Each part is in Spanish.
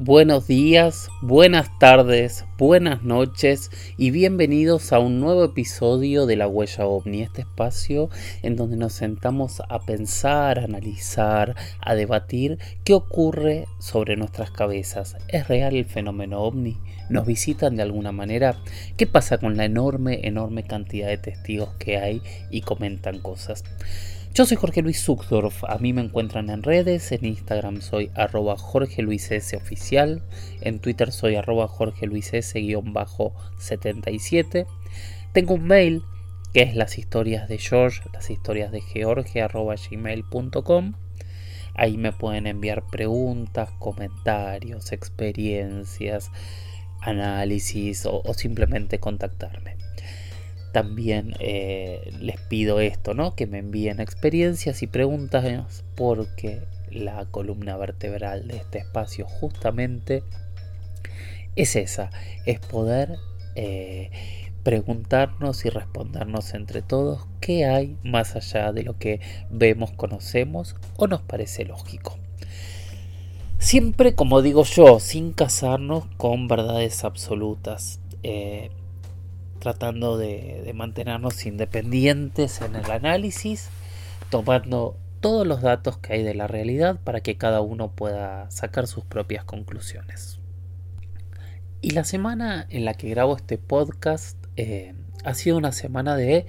Buenos días, buenas tardes, buenas noches y bienvenidos a un nuevo episodio de La Huella OVNI, este espacio en donde nos sentamos a pensar, a analizar, a debatir qué ocurre sobre nuestras cabezas. ¿Es real el fenómeno OVNI? ¿Nos visitan de alguna manera? ¿Qué pasa con la enorme, enorme cantidad de testigos que hay y comentan cosas? Yo soy Jorge Luis Zuckdorf, a mí me encuentran en redes, en Instagram soy arroba Jorge Luis S oficial, en Twitter soy arroba Jorge Luis S-77. Tengo un mail que es las historias de George, las historias de George arroba gmail.com. Ahí me pueden enviar preguntas, comentarios, experiencias, análisis o simplemente contactarme también eh, les pido esto, ¿no? Que me envíen experiencias y preguntas porque la columna vertebral de este espacio justamente es esa, es poder eh, preguntarnos y respondernos entre todos qué hay más allá de lo que vemos, conocemos o nos parece lógico. Siempre, como digo yo, sin casarnos con verdades absolutas. Eh, tratando de, mantenernos independientes en el análisis, tomando todos los datos que hay de la realidad para que cada uno pueda sacar sus propias conclusiones. Y la semana en la que grabo este podcast eh, ha sido una semana de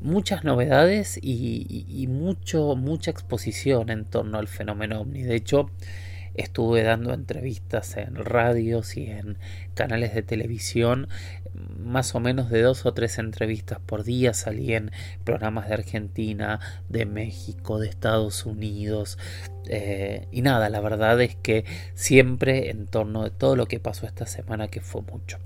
muchas novedades y, mucho, mucha exposición en torno al fenómeno ovni. De hecho, estuve dando entrevistas en radios y en canales de televisión, más o menos de dos o tres entrevistas por día, salí en programas de Argentina, de México, de Estados Unidos, eh, y nada, la verdad es que siempre en torno de todo lo que pasó esta semana, que fue mucho.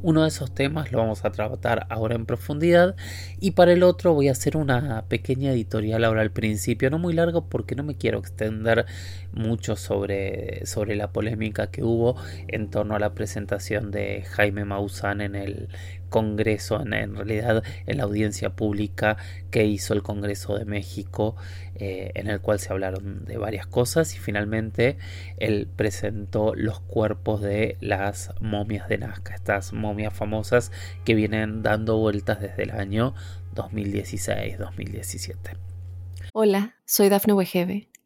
Uno de esos temas lo vamos a tratar ahora en profundidad y para el otro voy a hacer una pequeña editorial ahora al principio, no muy largo porque no me quiero extender mucho sobre, sobre la polémica que hubo en torno a la presentación de Jaime Maussan en el Congreso, en, realidad en la audiencia pública que hizo el Congreso de México, eh, en el cual se hablaron de varias cosas y finalmente él presentó los cuerpos de las momias de Nazca, estas momias famosas que vienen dando vueltas desde el año 2016-2017. Hola, soy Dafne Wegebe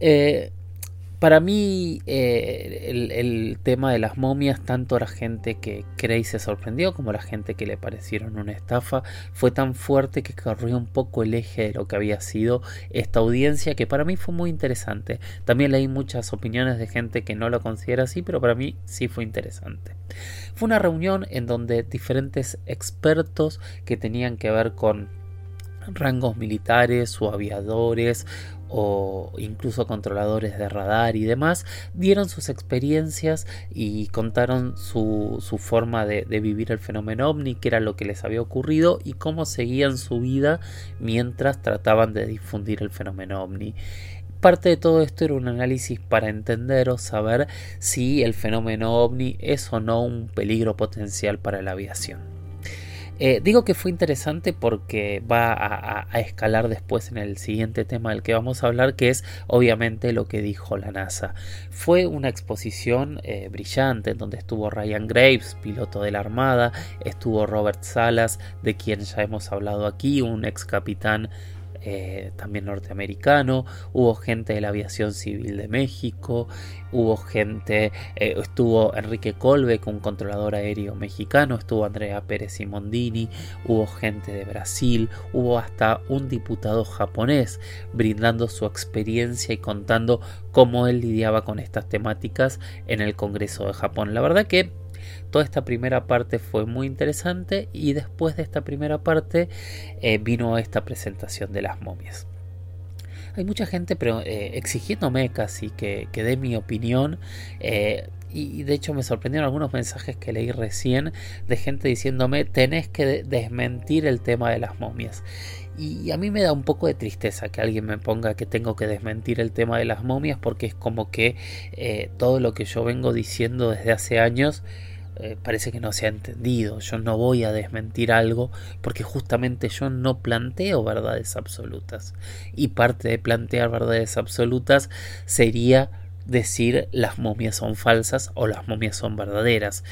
Eh, para mí eh, el, tema de las momias, tanto la gente que cree y se sorprendió como la gente que le parecieron una estafa, fue tan fuerte que corrió un poco el eje de lo que había sido esta audiencia, que para mí fue muy interesante. También leí muchas opiniones de gente que no lo considera así, pero para mí sí fue interesante. Fue una reunión en donde diferentes expertos que tenían que ver con rangos militares o aviadores o incluso controladores de radar y demás, dieron sus experiencias y contaron su, forma de, vivir el fenómeno ovni, qué era lo que les había ocurrido y cómo seguían su vida mientras trataban de difundir el fenómeno ovni. Parte de todo esto era un análisis para entender o saber si el fenómeno ovni es o no un peligro potencial para la aviación. Eh, digo que fue interesante porque va a, escalar después en el siguiente tema del que vamos a hablar, que es obviamente lo que dijo la NASA. Fue una exposición eh, brillante en donde estuvo Ryan Graves, piloto de la Armada, estuvo Robert Salas, de quien ya hemos hablado aquí, un ex capitán eh, también norteamericano, hubo gente de la aviación civil de México, hubo gente, eh, estuvo Enrique Colbeck, un controlador aéreo mexicano, estuvo Andrea Pérez Simondini, hubo gente de Brasil, hubo hasta un diputado japonés brindando su experiencia y contando cómo él lidiaba con estas temáticas en el Congreso de Japón. La verdad que Toda esta primera parte fue muy interesante y después de esta primera parte eh, vino esta presentación de las momias. Hay mucha gente pero, eh, exigiéndome casi que, dé mi opinión. Eh, y de hecho me sorprendieron algunos mensajes que leí recién de gente diciéndome tenés que desmentir el tema de las momias. Y a mí me da un poco de tristeza que alguien me ponga que tengo que desmentir el tema de las momias porque es como que todo lo que yo vengo diciendo desde hace años eh, parece que no se ha entendido. Yo no voy a desmentir algo porque justamente yo no planteo verdades absolutas. Y parte de plantear verdades absolutas sería decir las momias son falsas o las momias son verdaderas.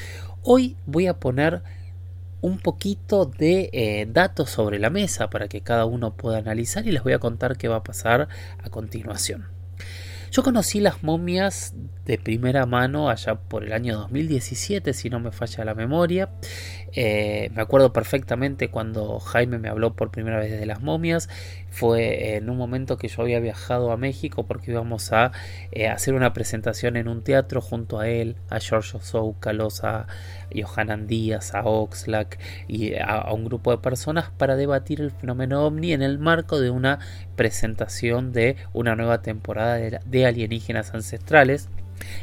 Hoy voy a poner un poquito de eh, datos sobre la mesa para que cada uno pueda analizar y les voy a contar qué va a pasar a continuación. Yo conocí las momias de primera mano allá por el año 2017, si no me falla la memoria. Eh, me acuerdo perfectamente cuando Jaime me habló por primera vez de las momias. Fue en un momento que yo había viajado a México porque íbamos a eh, hacer una presentación en un teatro junto a él, a George Soukalos, a Johanan Díaz, a Oxlack y a, un grupo de personas para debatir el fenómeno ovni en el marco de una presentación de una nueva temporada de alienígenas ancestrales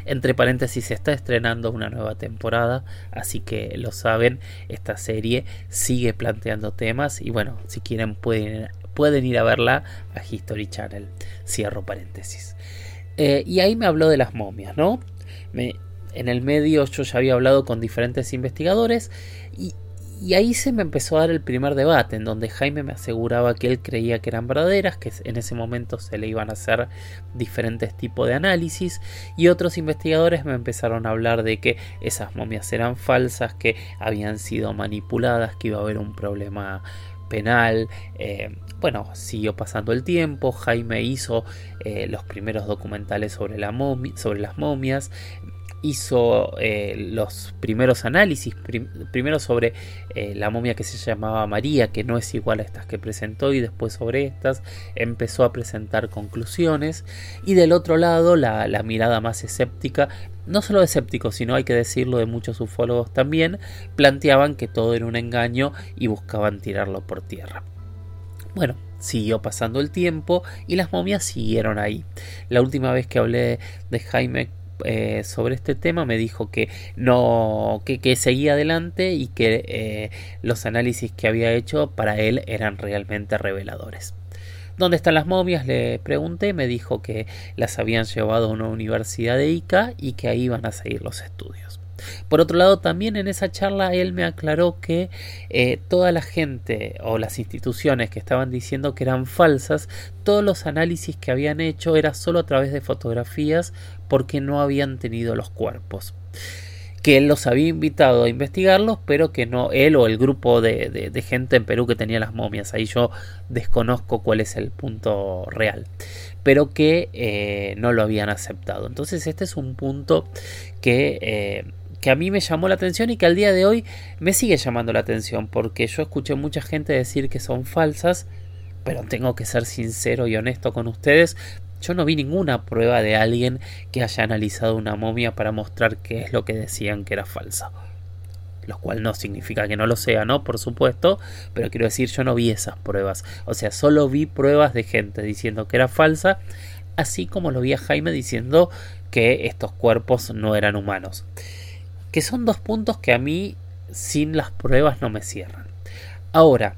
entre paréntesis, se está estrenando una nueva temporada, así que lo saben, esta serie sigue planteando temas y bueno, si quieren pueden, pueden ir a verla a History Channel. Cierro paréntesis. Eh, y ahí me habló de las momias, ¿no? En el medio yo ya había hablado con diferentes investigadores y, y ahí se me empezó a dar el primer debate, en donde Jaime me aseguraba que él creía que eran verdaderas, que en ese momento se le iban a hacer diferentes tipos de análisis, y otros investigadores me empezaron a hablar de que esas momias eran falsas, que habían sido manipuladas, que iba a haber un problema penal. Eh, bueno, siguió pasando el tiempo, Jaime hizo eh, los primeros documentales sobre, la sobre las momias, hizo eh, los primeros análisis, primero sobre eh, la momia que se llamaba María, que no es igual a estas que presentó, y después sobre estas empezó a presentar conclusiones, y del otro lado la, la mirada más escéptica, no solo de escépticos, sino hay que decirlo de muchos ufólogos también, planteaban que todo era un engaño y buscaban tirarlo por tierra. Bueno, siguió pasando el tiempo y las momias siguieron ahí. La última vez que hablé de Jaime eh, sobre este tema me dijo que no que, seguía adelante y que eh, los análisis que había hecho para él eran realmente reveladores. ¿Dónde están las momias? Le pregunté, me dijo que las habían llevado a una universidad de Ica y que ahí iban a seguir los estudios. Por otro lado, también en esa charla él me aclaró que eh, toda la gente o las instituciones que estaban diciendo que eran falsas, todos los análisis que habían hecho era solo a través de fotografías porque no habían tenido los cuerpos. que él los había invitado a investigarlos, pero que no él o el grupo de, gente en Perú que tenía las momias. Ahí yo desconozco cuál es el punto real, pero que eh, no lo habían aceptado. Entonces este es un punto que... Eh, que a mí me llamó la atención y que al día de hoy me sigue llamando la atención porque yo escuché mucha gente decir que son falsas, pero tengo que ser sincero y honesto con ustedes, yo no vi ninguna prueba de alguien que haya analizado una momia para mostrar qué es lo que decían que era falsa. Lo cual no significa que no lo sea, ¿no? Por supuesto, pero quiero decir, yo no vi esas pruebas. O sea, solo vi pruebas de gente diciendo que era falsa, así como lo vi a Jaime diciendo que estos cuerpos no eran humanos. Que son dos puntos que a mí, sin las pruebas, no me cierran. Ahora,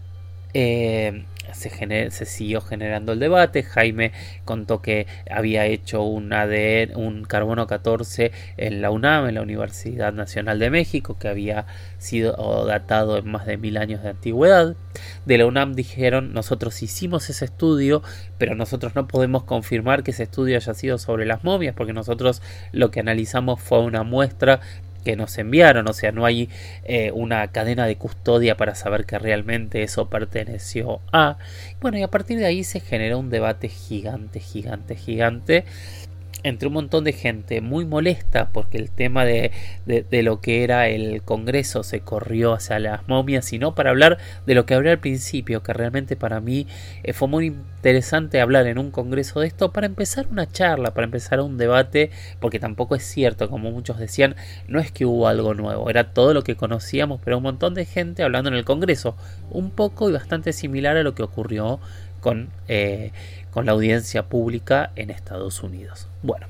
eh, se, se, siguió generando el debate. Jaime contó que había hecho un ADN, un carbono 14 en la UNAM, en la Universidad Nacional de México, que había sido datado en más de mil años de antigüedad. De la UNAM dijeron, nosotros hicimos ese estudio, pero nosotros no podemos confirmar que ese estudio haya sido sobre las momias, porque nosotros lo que analizamos fue una muestra que nos enviaron, o sea, no hay eh, una cadena de custodia para saber que realmente eso perteneció a. Bueno, y a partir de ahí se generó un debate gigante, gigante, gigante entre un montón de gente muy molesta porque el tema de, de, lo que era el Congreso se corrió hacia las momias, sino para hablar de lo que hablé al principio, que realmente para mí eh, fue muy interesante hablar en un Congreso de esto para empezar una charla, para empezar un debate, porque tampoco es cierto, como muchos decían, no es que hubo algo nuevo, era todo lo que conocíamos, pero un montón de gente hablando en el Congreso, un poco y bastante similar a lo que ocurrió con, eh, con la audiencia pública en Estados Unidos. Bueno,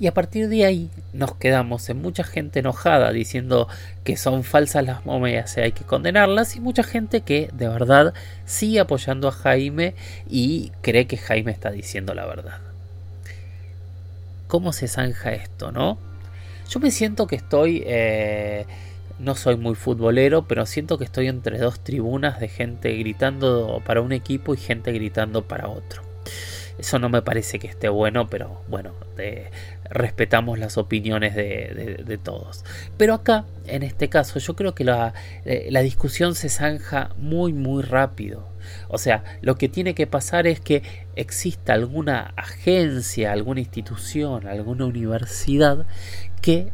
y a partir de ahí nos quedamos en mucha gente enojada diciendo que son falsas las momias y hay que condenarlas y mucha gente que de verdad sigue apoyando a Jaime y cree que Jaime está diciendo la verdad. ¿Cómo se zanja esto, no? Yo me siento que estoy eh, no soy muy futbolero, pero siento que estoy entre dos tribunas de gente gritando para un equipo y gente gritando para otro. Eso no me parece que esté bueno, pero bueno, respetamos las opiniones de, todos. Pero acá, en este caso, yo creo que la, eh, la discusión se zanja muy, muy rápido. O sea, lo que tiene que pasar es que exista alguna agencia, alguna institución, alguna universidad que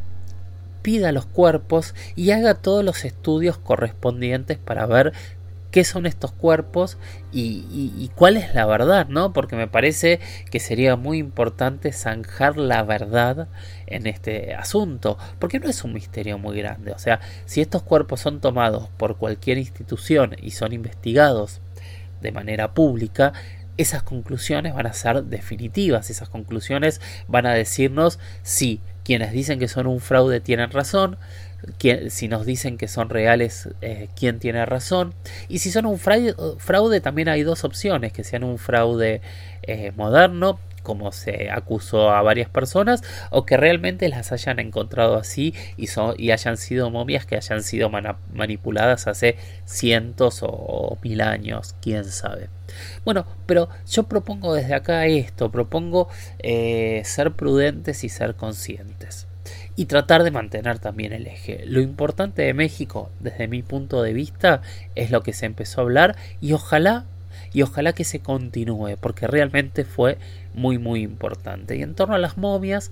pida los cuerpos y haga todos los estudios correspondientes para ver qué son estos cuerpos y, cuál es la verdad, ¿no? Porque me parece que sería muy importante zanjar la verdad en este asunto, porque no es un misterio muy grande. O sea, si estos cuerpos son tomados por cualquier institución y son investigados de manera pública, esas conclusiones van a ser definitivas, esas conclusiones van a decirnos si quienes dicen que son un fraude tienen razón, si nos dicen que son reales, eh, quién tiene razón. Y si son un fraude, también hay dos opciones, que sean un fraude eh, moderno, como se acusó a varias personas, o que realmente las hayan encontrado así y, son, y hayan sido momias que hayan sido manipuladas hace cientos o mil años, quién sabe. Bueno, pero yo propongo desde acá esto, propongo eh, ser prudentes y ser conscientes. Y tratar de mantener también el eje. Lo importante de México, desde mi punto de vista, es lo que se empezó a hablar y ojalá y ojalá que se continúe porque realmente fue muy muy importante. Y en torno a las momias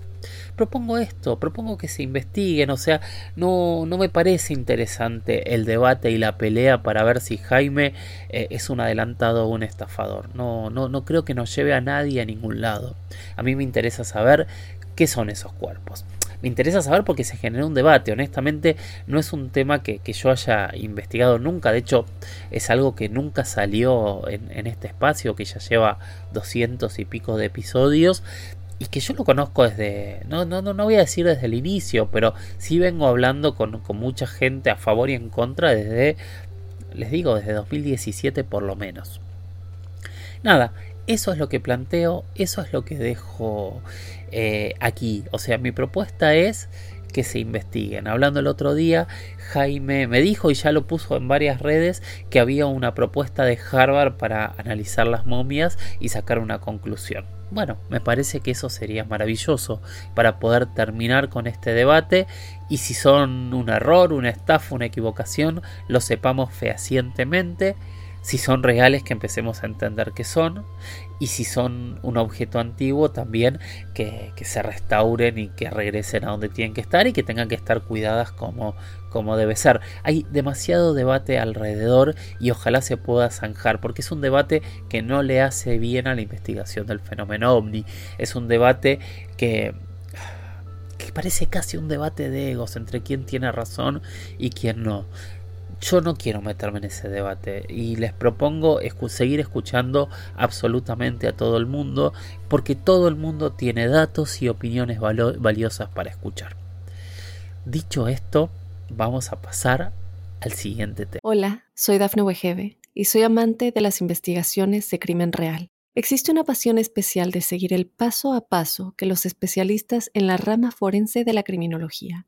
propongo esto propongo que se investiguen o sea no no me parece interesante el debate y la pelea para ver si Jaime eh, es un adelantado o un estafador. No no no creo que nos lleve a nadie a ningún lado. A mí me interesa saber qué son esos cuerpos me interesa saber porque se generó un debate. Honestamente, no es un tema que, yo haya investigado nunca. De hecho, es algo que nunca salió en, este espacio, que ya lleva doscientos y pico de episodios. Y que yo lo conozco desde, no, no, no, no voy a decir desde el inicio, pero sí vengo hablando con, con mucha gente a favor y en contra desde, les digo, desde 2017 por lo menos. Nada, eso es lo que planteo, eso es lo que dejo eh, aquí. O sea, mi propuesta es que se investiguen. Hablando el otro día, Jaime me dijo y ya lo puso en varias redes que había una propuesta de Harvard para analizar las momias y sacar una conclusión. Bueno, me parece que eso sería maravilloso para poder terminar con este debate y si son un error, una estafa, una equivocación, lo sepamos fehacientemente si son reales que empecemos a entender que son y si son un objeto antiguo también que, se restauren y que regresen a donde tienen que estar y que tengan que estar cuidadas como, como debe ser. Hay demasiado debate alrededor y ojalá se pueda zanjar porque es un debate que no le hace bien a la investigación del fenómeno ovni. Es un debate que que parece casi un debate de egos entre quién tiene razón y quién no yo no quiero meterme en ese debate y les propongo seguir escuchando absolutamente a todo el mundo porque todo el mundo tiene datos y opiniones valiosas para escuchar. Dicho esto, vamos a pasar al siguiente tema. Hola, soy Dafne Wegebe y soy amante de las investigaciones de crimen real. Existe una pasión especial de seguir el paso a paso que los especialistas en la rama forense de la criminología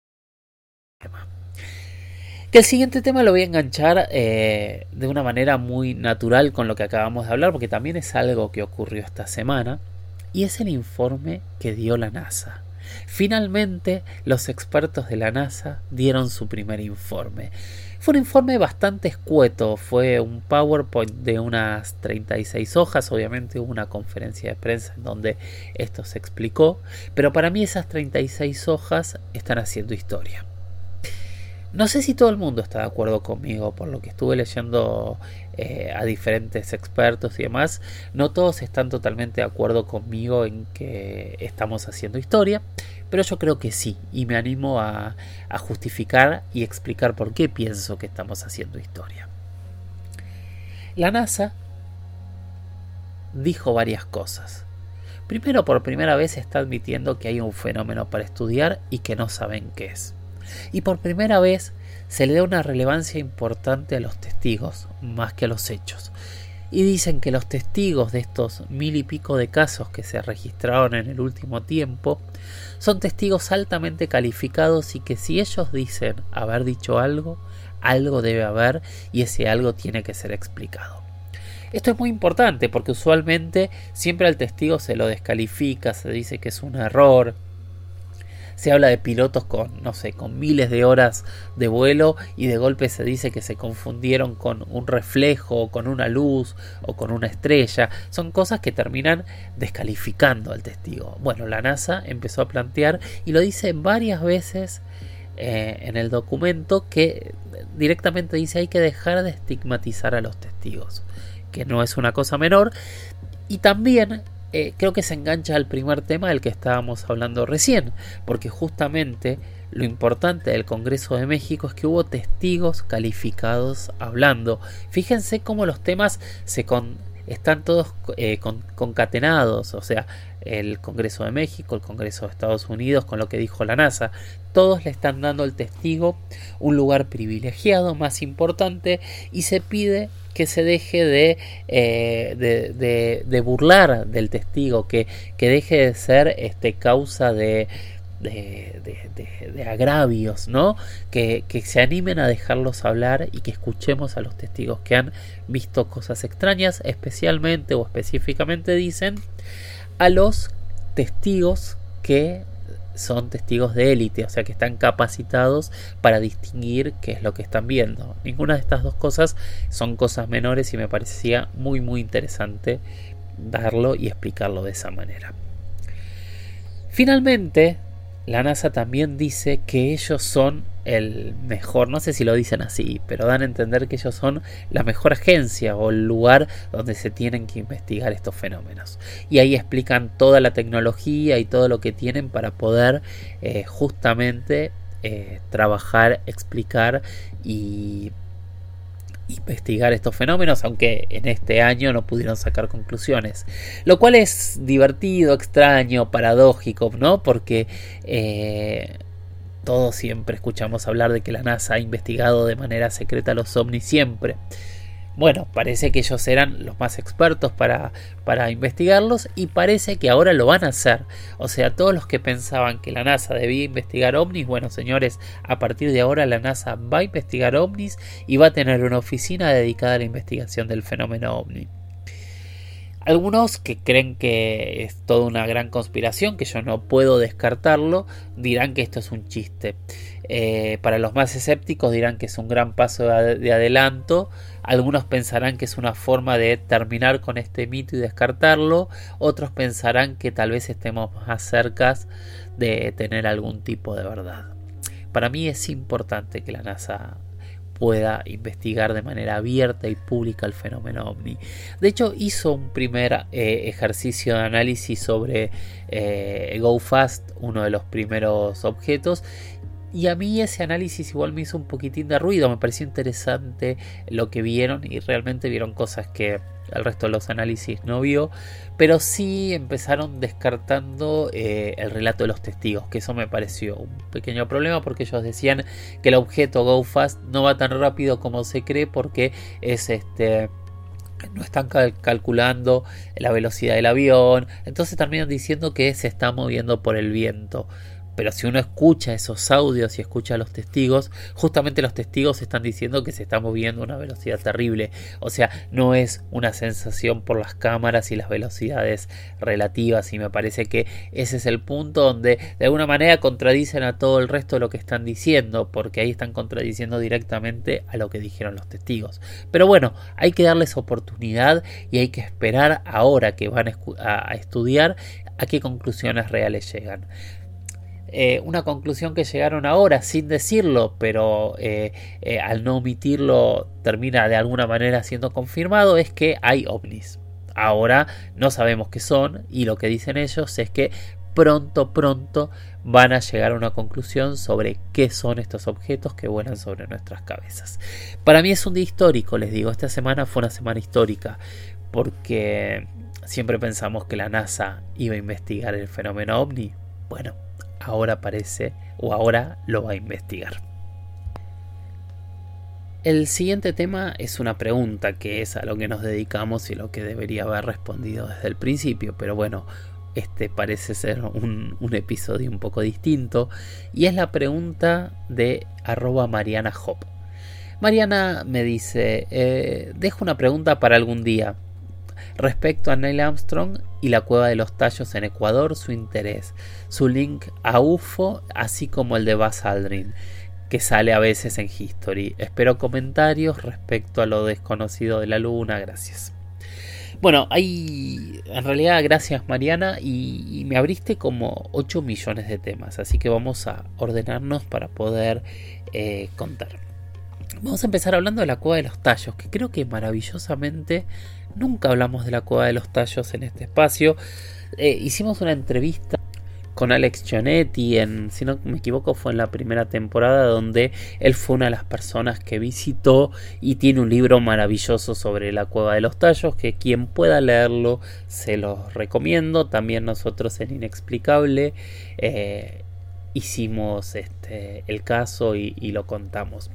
Que el siguiente tema lo voy a enganchar eh, de una manera muy natural con lo que acabamos de hablar, porque también es algo que ocurrió esta semana, y es el informe que dio la NASA. Finalmente, los expertos de la NASA dieron su primer informe. Fue un informe bastante escueto, fue un PowerPoint de unas 36 hojas, obviamente hubo una conferencia de prensa en donde esto se explicó, pero para mí esas 36 hojas están haciendo historia. No sé si todo el mundo está de acuerdo conmigo, por lo que estuve leyendo eh, a diferentes expertos y demás, no todos están totalmente de acuerdo conmigo en que estamos haciendo historia, pero yo creo que sí, y me animo a, a justificar y explicar por qué pienso que estamos haciendo historia. La NASA dijo varias cosas. Primero, por primera vez está admitiendo que hay un fenómeno para estudiar y que no saben qué es y por primera vez se le da una relevancia importante a los testigos más que a los hechos. Y dicen que los testigos de estos mil y pico de casos que se registraron en el último tiempo son testigos altamente calificados y que si ellos dicen haber dicho algo, algo debe haber y ese algo tiene que ser explicado. Esto es muy importante porque usualmente siempre al testigo se lo descalifica, se dice que es un error, se habla de pilotos con, no sé, con miles de horas de vuelo y de golpe se dice que se confundieron con un reflejo, con una luz o con una estrella. Son cosas que terminan descalificando al testigo. Bueno, la NASA empezó a plantear y lo dice varias veces eh, en el documento que directamente dice hay que dejar de estigmatizar a los testigos, que no es una cosa menor. Y también eh, creo que se engancha al primer tema del que estábamos hablando recién, porque justamente lo importante del Congreso de México es que hubo testigos calificados hablando. Fíjense cómo los temas se, están todos eh, concatenados, o sea, el Congreso de México, el Congreso de Estados Unidos, con lo que dijo la NASA, todos le están dando al testigo un lugar privilegiado, más importante, y se pide que se deje eh, de, de, burlar del testigo, que, que deje de ser este, causa de, de, agravios, ¿no? Que, que, se animen a dejarlos hablar y que escuchemos a los testigos que han visto cosas extrañas, especialmente o específicamente dicen a los testigos que son testigos de élite, o sea que están capacitados para distinguir qué es lo que están viendo. Ninguna de estas dos cosas son cosas menores y me parecía muy muy interesante darlo y explicarlo de esa manera. Finalmente, la NASA también dice que ellos son el mejor, no sé si lo dicen así, pero dan a entender que ellos son la mejor agencia o el lugar donde se tienen que investigar estos fenómenos. Y ahí explican toda la tecnología y todo lo que tienen para poder eh, justamente eh, trabajar, explicar y investigar estos fenómenos, aunque en este año no pudieron sacar conclusiones. Lo cual es divertido, extraño, paradójico, ¿no? Porque eh, todos siempre escuchamos hablar de que la NASA ha investigado de manera secreta los ovnis siempre. Bueno, parece que ellos eran los más expertos para, para investigarlos y parece que ahora lo van a hacer. O sea, todos los que pensaban que la NASA debía investigar ovnis, bueno señores, a partir de ahora la NASA va a investigar ovnis y va a tener una oficina dedicada a la investigación del fenómeno ovni. Algunos que creen que es toda una gran conspiración, que yo no puedo descartarlo, dirán que esto es un chiste. Eh, para los más escépticos dirán que es un gran paso de adelanto. Algunos pensarán que es una forma de terminar con este mito y descartarlo. Otros pensarán que tal vez estemos más cerca de tener algún tipo de verdad. Para mí es importante que la NASA pueda investigar de manera abierta y pública el fenómeno ovni. De hecho, hizo un primer eh, ejercicio de análisis sobre eh, GoFast, uno de los primeros objetos, y a mí ese análisis igual me hizo un poquitín de ruido, me pareció interesante lo que vieron y realmente vieron cosas que el resto de los análisis no vio, pero sí empezaron descartando eh, el relato de los testigos, que eso me pareció un pequeño problema porque ellos decían que el objeto Go Fast no va tan rápido como se cree porque es este no están calculando la velocidad del avión, entonces terminan diciendo que se está moviendo por el viento. Pero si uno escucha esos audios y escucha a los testigos, justamente los testigos están diciendo que se está moviendo a una velocidad terrible. O sea, no es una sensación por las cámaras y las velocidades relativas. Y me parece que ese es el punto donde de alguna manera contradicen a todo el resto de lo que están diciendo, porque ahí están contradiciendo directamente a lo que dijeron los testigos. Pero bueno, hay que darles oportunidad y hay que esperar ahora que van a estudiar a qué conclusiones reales llegan. Eh, una conclusión que llegaron ahora sin decirlo, pero eh, eh, al no omitirlo termina de alguna manera siendo confirmado, es que hay ovnis. Ahora no sabemos qué son y lo que dicen ellos es que pronto, pronto van a llegar a una conclusión sobre qué son estos objetos que vuelan sobre nuestras cabezas. Para mí es un día histórico, les digo, esta semana fue una semana histórica porque siempre pensamos que la NASA iba a investigar el fenómeno ovni. Bueno, ahora parece o ahora lo va a investigar. El siguiente tema es una pregunta que es a lo que nos dedicamos y lo que debería haber respondido desde el principio, pero bueno, este parece ser un, episodio un poco distinto y es la pregunta de arroba Mariana Hop. Mariana me dice, eh, dejo una pregunta para algún día respecto a Neil Armstrong y la cueva de los tallos en Ecuador, su interés, su link a UFO, así como el de Buzz Aldrin, que sale a veces en History. Espero comentarios respecto a lo desconocido de la luna, gracias. Bueno, hay en realidad gracias Mariana y, me abriste como 8 millones de temas, así que vamos a ordenarnos para poder eh, contar. Vamos a empezar hablando de la cueva de los tallos, que creo que maravillosamente Nunca hablamos de la cueva de los tallos en este espacio. Eh, hicimos una entrevista con Alex Gionetti, en, si no me equivoco, fue en la primera temporada donde él fue una de las personas que visitó y tiene un libro maravilloso sobre la cueva de los tallos que quien pueda leerlo se los recomiendo. También nosotros en Inexplicable eh, hicimos este, el caso y, lo contamos.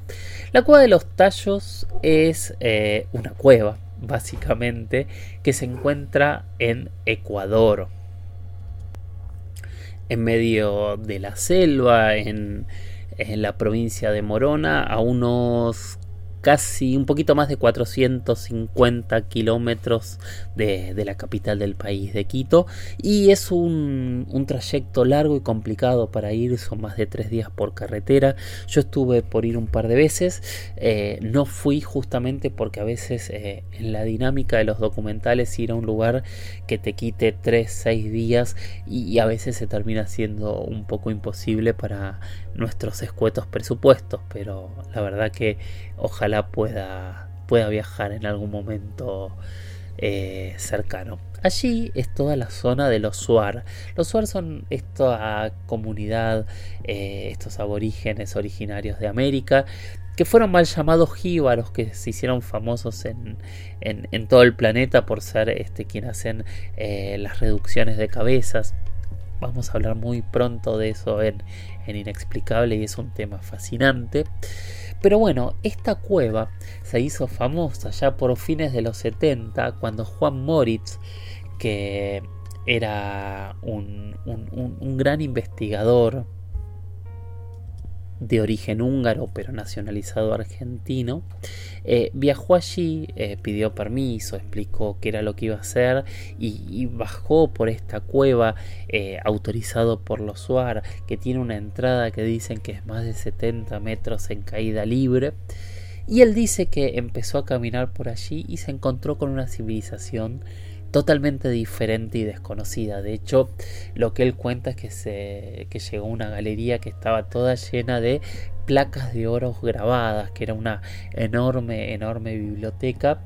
La cueva de los tallos es eh, una cueva básicamente que se encuentra en Ecuador. En medio de la selva, en, la provincia de Morona, a unos casi un poquito más de 450 kilómetros de, la capital del país, de Quito, y es un, trayecto largo y complicado para ir, son más de tres días por carretera. Yo estuve por ir un par de veces, eh, no fui justamente porque a veces eh, en la dinámica de los documentales ir a un lugar que te quite tres, seis días y a veces se termina siendo un poco imposible para nuestros escuetos presupuestos, pero la verdad que ojalá pueda, pueda viajar en algún momento eh, cercano. Allí es toda la zona de los Suar. Los Suar son esta comunidad, eh, estos aborígenes originarios de América, que fueron mal llamados jíbaros, que se hicieron famosos en, en, todo el planeta por ser este, quien hacen eh, las reducciones de cabezas. Vamos a hablar muy pronto de eso en, en Inexplicable y es un tema fascinante. Pero bueno, esta cueva se hizo famosa ya por fines de los 70 cuando Juan Moritz, que era un, un gran investigador, de origen húngaro pero nacionalizado argentino, eh, viajó allí, eh, pidió permiso, explicó qué era lo que iba a hacer y, bajó por esta cueva eh, autorizado por los SUAR que tiene una entrada que dicen que es más de 70 metros en caída libre. Y él dice que empezó a caminar por allí y se encontró con una civilización totalmente diferente y desconocida. De hecho, lo que él cuenta es que, se, que llegó a una galería que estaba toda llena de placas de oro grabadas, que era una enorme, enorme biblioteca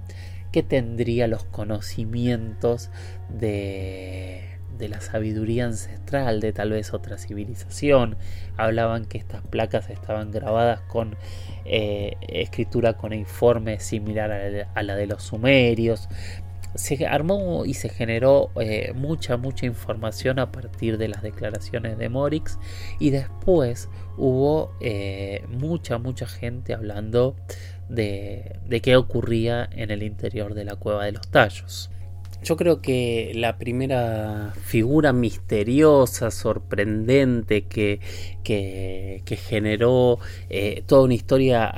que tendría los conocimientos de, de la sabiduría ancestral de tal vez otra civilización. Hablaban que estas placas estaban grabadas con eh, escritura con informe similar a la de los sumerios se armó y se generó eh, mucha, mucha información a partir de las declaraciones de Morix y después hubo eh, mucha, mucha gente hablando de, de qué ocurría en el interior de la cueva de los tallos. Yo creo que la primera figura misteriosa, sorprendente, que, que, generó eh, toda una historia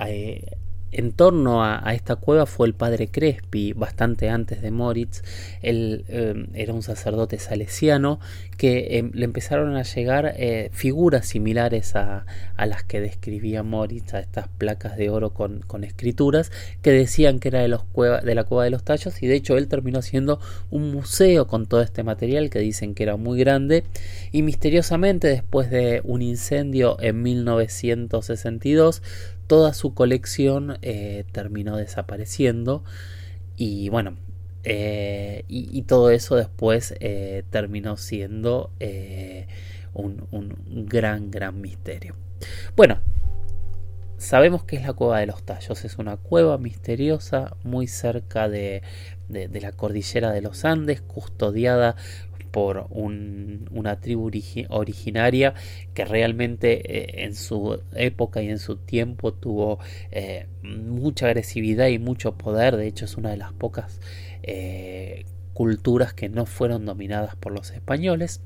en torno a, esta cueva fue el padre Crespi, bastante antes de Moritz. Él em, era un sacerdote salesiano que em, le empezaron a llegar eh, figuras similares a, las que describía Moritz, a estas placas de oro con, escrituras, que decían que era de, la cueva de los tallos, y de hecho él terminó haciendo un museo con todo este material que dicen que era muy grande, y misteriosamente después de un incendio en 1962, toda su colección eh, terminó desapareciendo y bueno, eh, y, todo eso después eh, terminó siendo un, gran, gran misterio. Bueno, sabemos que es la cueva de los tallos, es una cueva misteriosa muy cerca de, de la cordillera de los Andes, custodiada por una tribu originaria que realmente eh, en su época y en su tiempo tuvo eh, mucha agresividad y mucho poder. De hecho, es una de las pocas eh, culturas que no fueron dominadas por los españoles.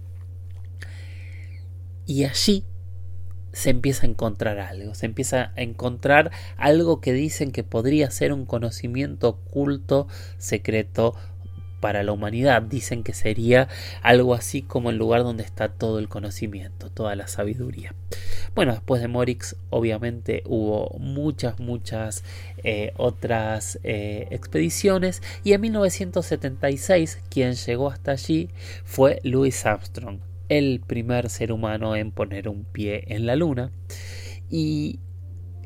Y allí se empieza a encontrar algo, se empieza a encontrar algo que dicen que podría ser un conocimiento oculto, secreto para la humanidad. Dicen que sería algo así como el lugar donde está todo el conocimiento, toda la sabiduría. Bueno, después de Morix obviamente hubo muchas, muchas eh, otras eh, expediciones y en 1976 quien llegó hasta allí fue Louis Armstrong, el primer ser humano en poner un pie en la luna. Y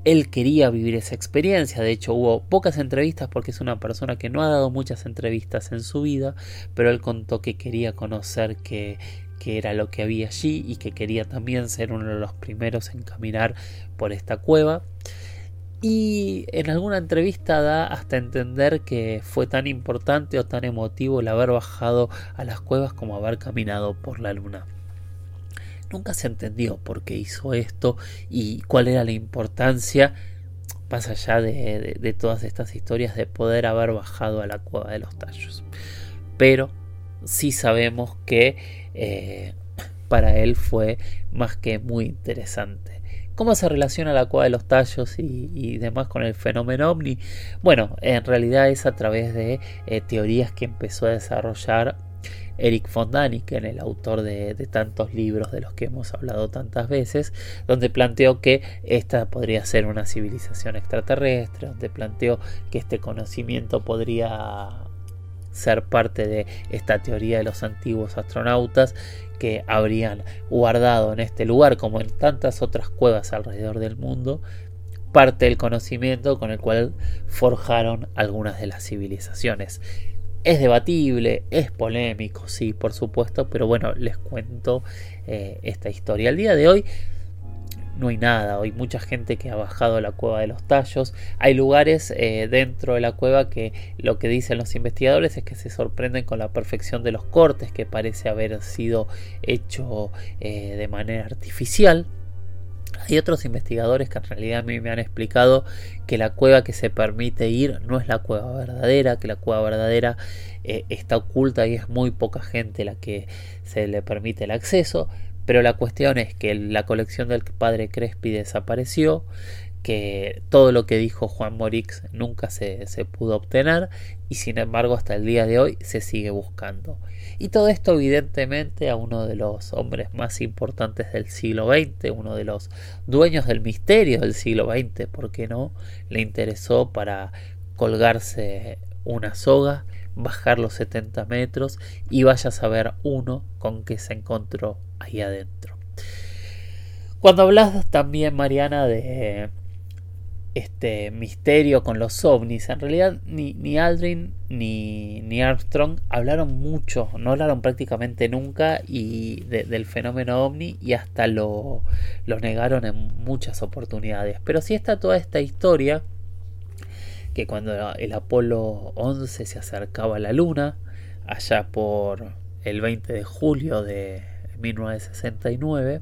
él quería vivir esa experiencia. De hecho, hubo pocas entrevistas porque es una persona que no ha dado muchas entrevistas en su vida, pero él contó que quería conocer qué era lo que había allí y que quería también ser uno de los primeros en caminar por esta cueva. Y en alguna entrevista da hasta entender que fue tan importante o tan emotivo el haber bajado a las cuevas como haber caminado por la luna. Nunca se entendió por qué hizo esto y cuál era la importancia, más allá de, todas estas historias, de poder haber bajado a la cueva de los tallos. Pero sí sabemos que eh, para él fue más que muy interesante. ¿Cómo se relaciona la cueva de los tallos y, demás con el fenómeno ovni? Bueno, en realidad es a través de eh, teorías que empezó a desarrollar Eric von Daniken, el autor de, tantos libros de los que hemos hablado tantas veces, donde planteó que esta podría ser una civilización extraterrestre, donde planteó que este conocimiento podría ser parte de esta teoría de los antiguos astronautas que habrían guardado en este lugar, como en tantas otras cuevas alrededor del mundo, parte del conocimiento con el cual forjaron algunas de las civilizaciones. Es debatible, es polémico, sí, por supuesto, pero bueno, les cuento eh, esta historia. El día de hoy no hay nada. Hay mucha gente que ha bajado la cueva de los tallos. Hay lugares eh, dentro de la cueva que lo que dicen los investigadores es que se sorprenden con la perfección de los cortes que parece haber sido hecho eh, de manera artificial. Hay otros investigadores que en realidad a mí me han explicado que la cueva que se permite ir no es la cueva verdadera, que la cueva verdadera eh, está oculta y es muy poca gente la que se le permite el acceso. Pero la cuestión es que la colección del padre Crespi desapareció, que todo lo que dijo Juan Morix nunca se, pudo obtener y sin embargo hasta el día de hoy se sigue buscando. Y todo esto evidentemente a uno de los hombres más importantes del siglo XX, uno de los dueños del misterio del siglo XX, ¿por qué no? Le interesó para colgarse una soga, bajar los 70 metros y vaya a saber uno con qué se encontró ahí adentro. Cuando hablas también, Mariana, de este misterio con los ovnis, en realidad ni, ni Aldrin ni, ni, Armstrong hablaron mucho, no hablaron prácticamente nunca y del fenómeno ovni y hasta lo, lo negaron en muchas oportunidades. Pero sí está toda esta historia que cuando el Apolo 11 se acercaba a la Luna, allá por el 20 de julio de 1969,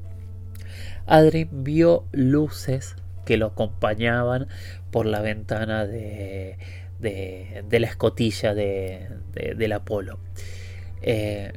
Adrien vio luces que lo acompañaban por la ventana de, de, la escotilla de, del Apolo. Eh,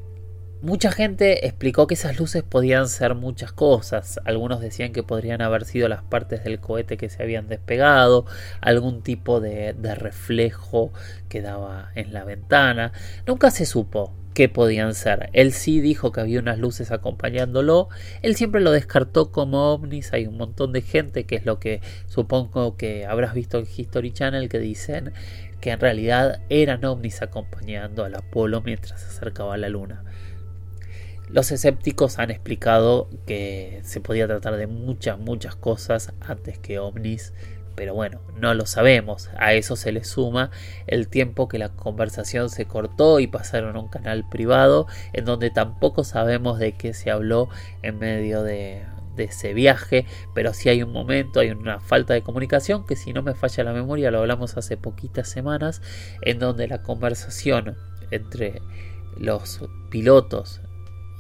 mucha gente explicó que esas luces podían ser muchas cosas. Algunos decían que podrían haber sido las partes del cohete que se habían despegado, algún tipo de, de reflejo que daba en la ventana. Nunca se supo qué podían ser. Él sí dijo que había unas luces acompañándolo. Él siempre lo descartó como ovnis. Hay un montón de gente que es lo que supongo que habrás visto en History Channel que dicen que en realidad eran ovnis acompañando al Apolo mientras se acercaba a la Luna. Los escépticos han explicado que se podía tratar de muchas, muchas cosas antes que ovnis pero bueno, no lo sabemos. A eso se le suma el tiempo que la conversación se cortó y pasaron a un canal privado en donde tampoco sabemos de qué se habló en medio de, ese viaje, pero sí hay un momento, hay una falta de comunicación que si no me falla la memoria lo hablamos hace poquitas semanas, en donde la conversación entre los pilotos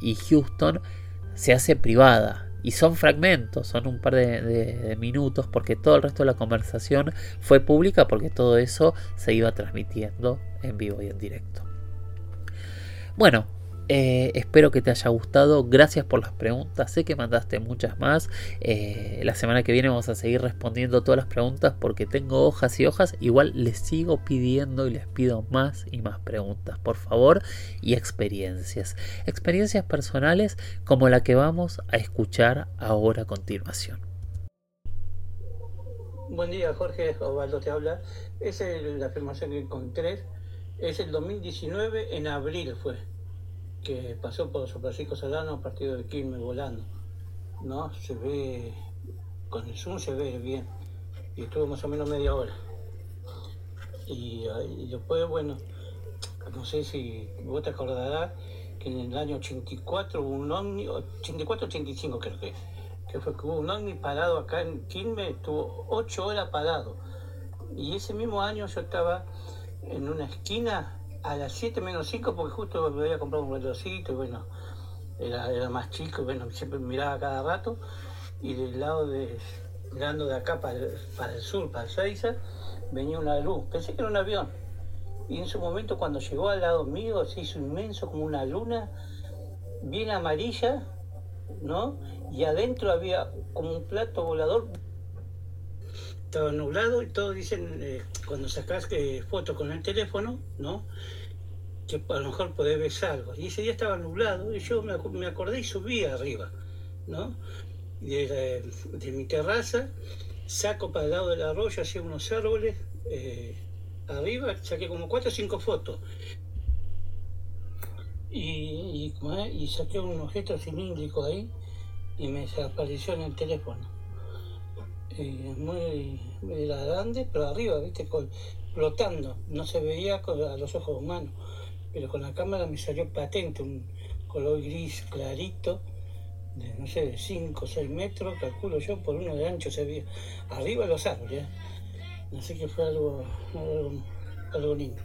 y Houston se hace privada y son fragmentos, son un par de, minutos, porque todo el resto de la conversación fue pública, porque todo eso se iba transmitiendo en vivo y en directo. Bueno, eh, espero que te haya gustado. Gracias por las preguntas. Sé que mandaste muchas más. Eh, la semana que viene vamos a seguir respondiendo todas las preguntas porque tengo hojas y hojas. Igual les sigo pidiendo y les pido más y más preguntas, por favor. Y experiencias. Experiencias personales como la que vamos a escuchar ahora a continuación. Buen día, Jorge. Osvaldo te habla. Esa es la afirmación que encontré. Es el 2019, en abril fue que pasó por San Francisco Solano, partido de Quilmes volando. ¿No? Se ve, con el zoom se ve bien. Y estuvo más o menos media hora. Y, después, bueno, no sé si vos te acordarás que en el año 84 hubo un ovni, 84-85 creo que, que fue que hubo un ovni parado acá en Quilmes, estuvo ocho horas parado. Y ese mismo año yo estaba en una esquina a las 7 menos 5 porque justo me había comprado un relojito y bueno, era, era más chico y bueno, siempre miraba cada rato y del lado de, mirando de acá para el, para el sur, para Seiza, venía una luz. Pensé que era un avión. Y en su momento cuando llegó al lado mío se hizo inmenso como una luna, bien amarilla, ¿no? Y adentro había como un plato volador. Estaba nublado y todos dicen, eh, cuando sacas eh, fotos con el teléfono, ¿no? Que a lo mejor podés ver algo. Y ese día estaba nublado y yo me, me acordé y subí arriba, ¿no? De, de, mi terraza, saco para el lado del arroyo hacia unos árboles. Eh, arriba saqué como cuatro o cinco fotos. Y, y, saqué un objeto cilíndrico ahí y me desapareció en el teléfono. Eh, muy, muy grande, pero arriba, viste, flotando. No se veía con, a los ojos humanos, pero con la cámara me salió patente, un color gris clarito, de no sé, de 5 o 6 metros, calculo yo, por uno de ancho se veía. Arriba los árboles. ¿eh? Así que fue algo, algo, lindo.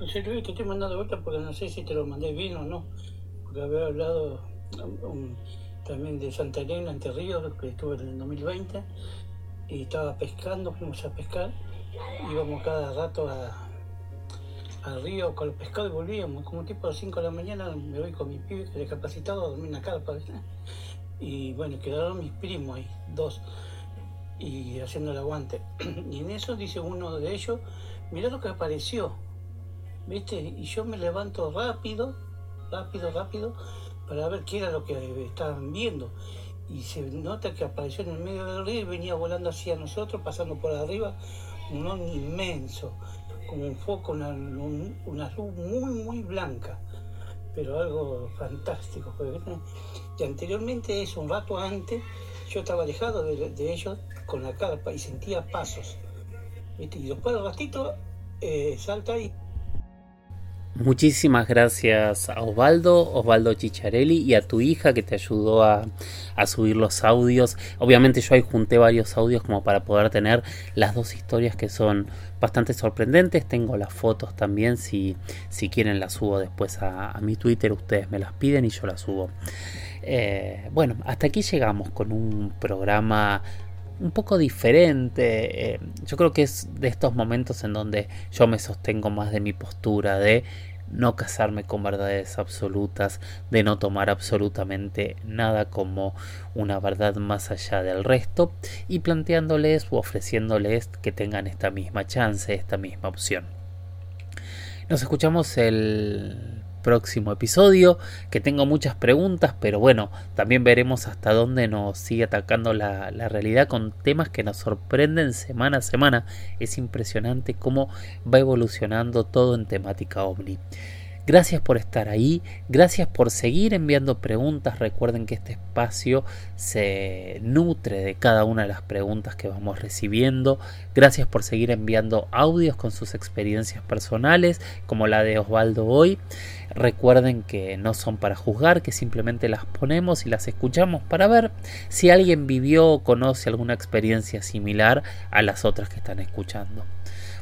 José Luis, te estoy mandando vuelta porque no sé si te lo mandé bien o no, porque había hablado también de Santa Elena, Entre Ríos, que estuve en el 2020, y estaba pescando, fuimos a pescar, íbamos cada rato a, al río con los pescados y volvíamos, como tipo a las 5 de la mañana me voy con mi pibe que discapacitado a dormir en la carpa, y bueno, quedaron mis primos ahí, dos y haciendo el aguante. Y en eso dice uno de ellos, mira lo que apareció, ¿viste? Y yo me levanto rápido, rápido, rápido, para ver qué era lo que estaban viendo. Y se nota que apareció en el medio del río y venía volando hacia nosotros, pasando por arriba, un on inmenso, como un foco, una, una luz muy, muy blanca, pero algo fantástico. Y anteriormente, eso, un rato antes, yo estaba alejado de, ellos con la carpa y sentía pasos. Y después del ratito eh, salta y... Muchísimas gracias a Osvaldo, Osvaldo Chicharelli y a tu hija que te ayudó a, subir los audios. Obviamente yo ahí junté varios audios como para poder tener las dos historias que son bastante sorprendentes. Tengo las fotos también, si, si quieren las subo después a, a mi Twitter, ustedes me las piden y yo las subo. Eh, bueno, hasta aquí llegamos con un programa un poco diferente. Eh, yo creo que es de estos momentos en donde yo me sostengo más de mi postura de no casarme con verdades absolutas, de no tomar absolutamente nada como una verdad más allá del resto y planteándoles o ofreciéndoles que tengan esta misma chance, esta misma opción. Nos escuchamos el próximo episodio, que tengo muchas preguntas, pero bueno, también veremos hasta dónde nos sigue atacando la, la realidad con temas que nos sorprenden semana a semana. Es impresionante cómo va evolucionando todo en temática ovni. Gracias por estar ahí, gracias por seguir enviando preguntas. Recuerden que este espacio se nutre de cada una de las preguntas que vamos recibiendo. Gracias por seguir enviando audios con sus experiencias personales, como la de Osvaldo hoy. Recuerden que no son para juzgar, que simplemente las ponemos y las escuchamos para ver si alguien vivió o conoce alguna experiencia similar a las otras que están escuchando.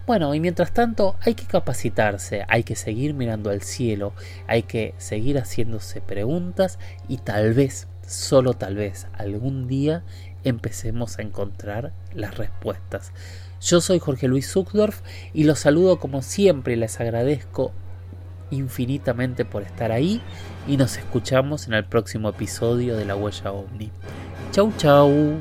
Bueno, y mientras tanto hay que capacitarse, hay que seguir mirando al cielo, hay que seguir haciéndose preguntas y tal vez, solo tal vez, algún día empecemos a encontrar las respuestas. Yo soy Jorge Luis Zuckdorf y los saludo como siempre y les agradezco infinitamente por estar ahí y nos escuchamos en el próximo episodio de La Huella OVNI. Chau chau.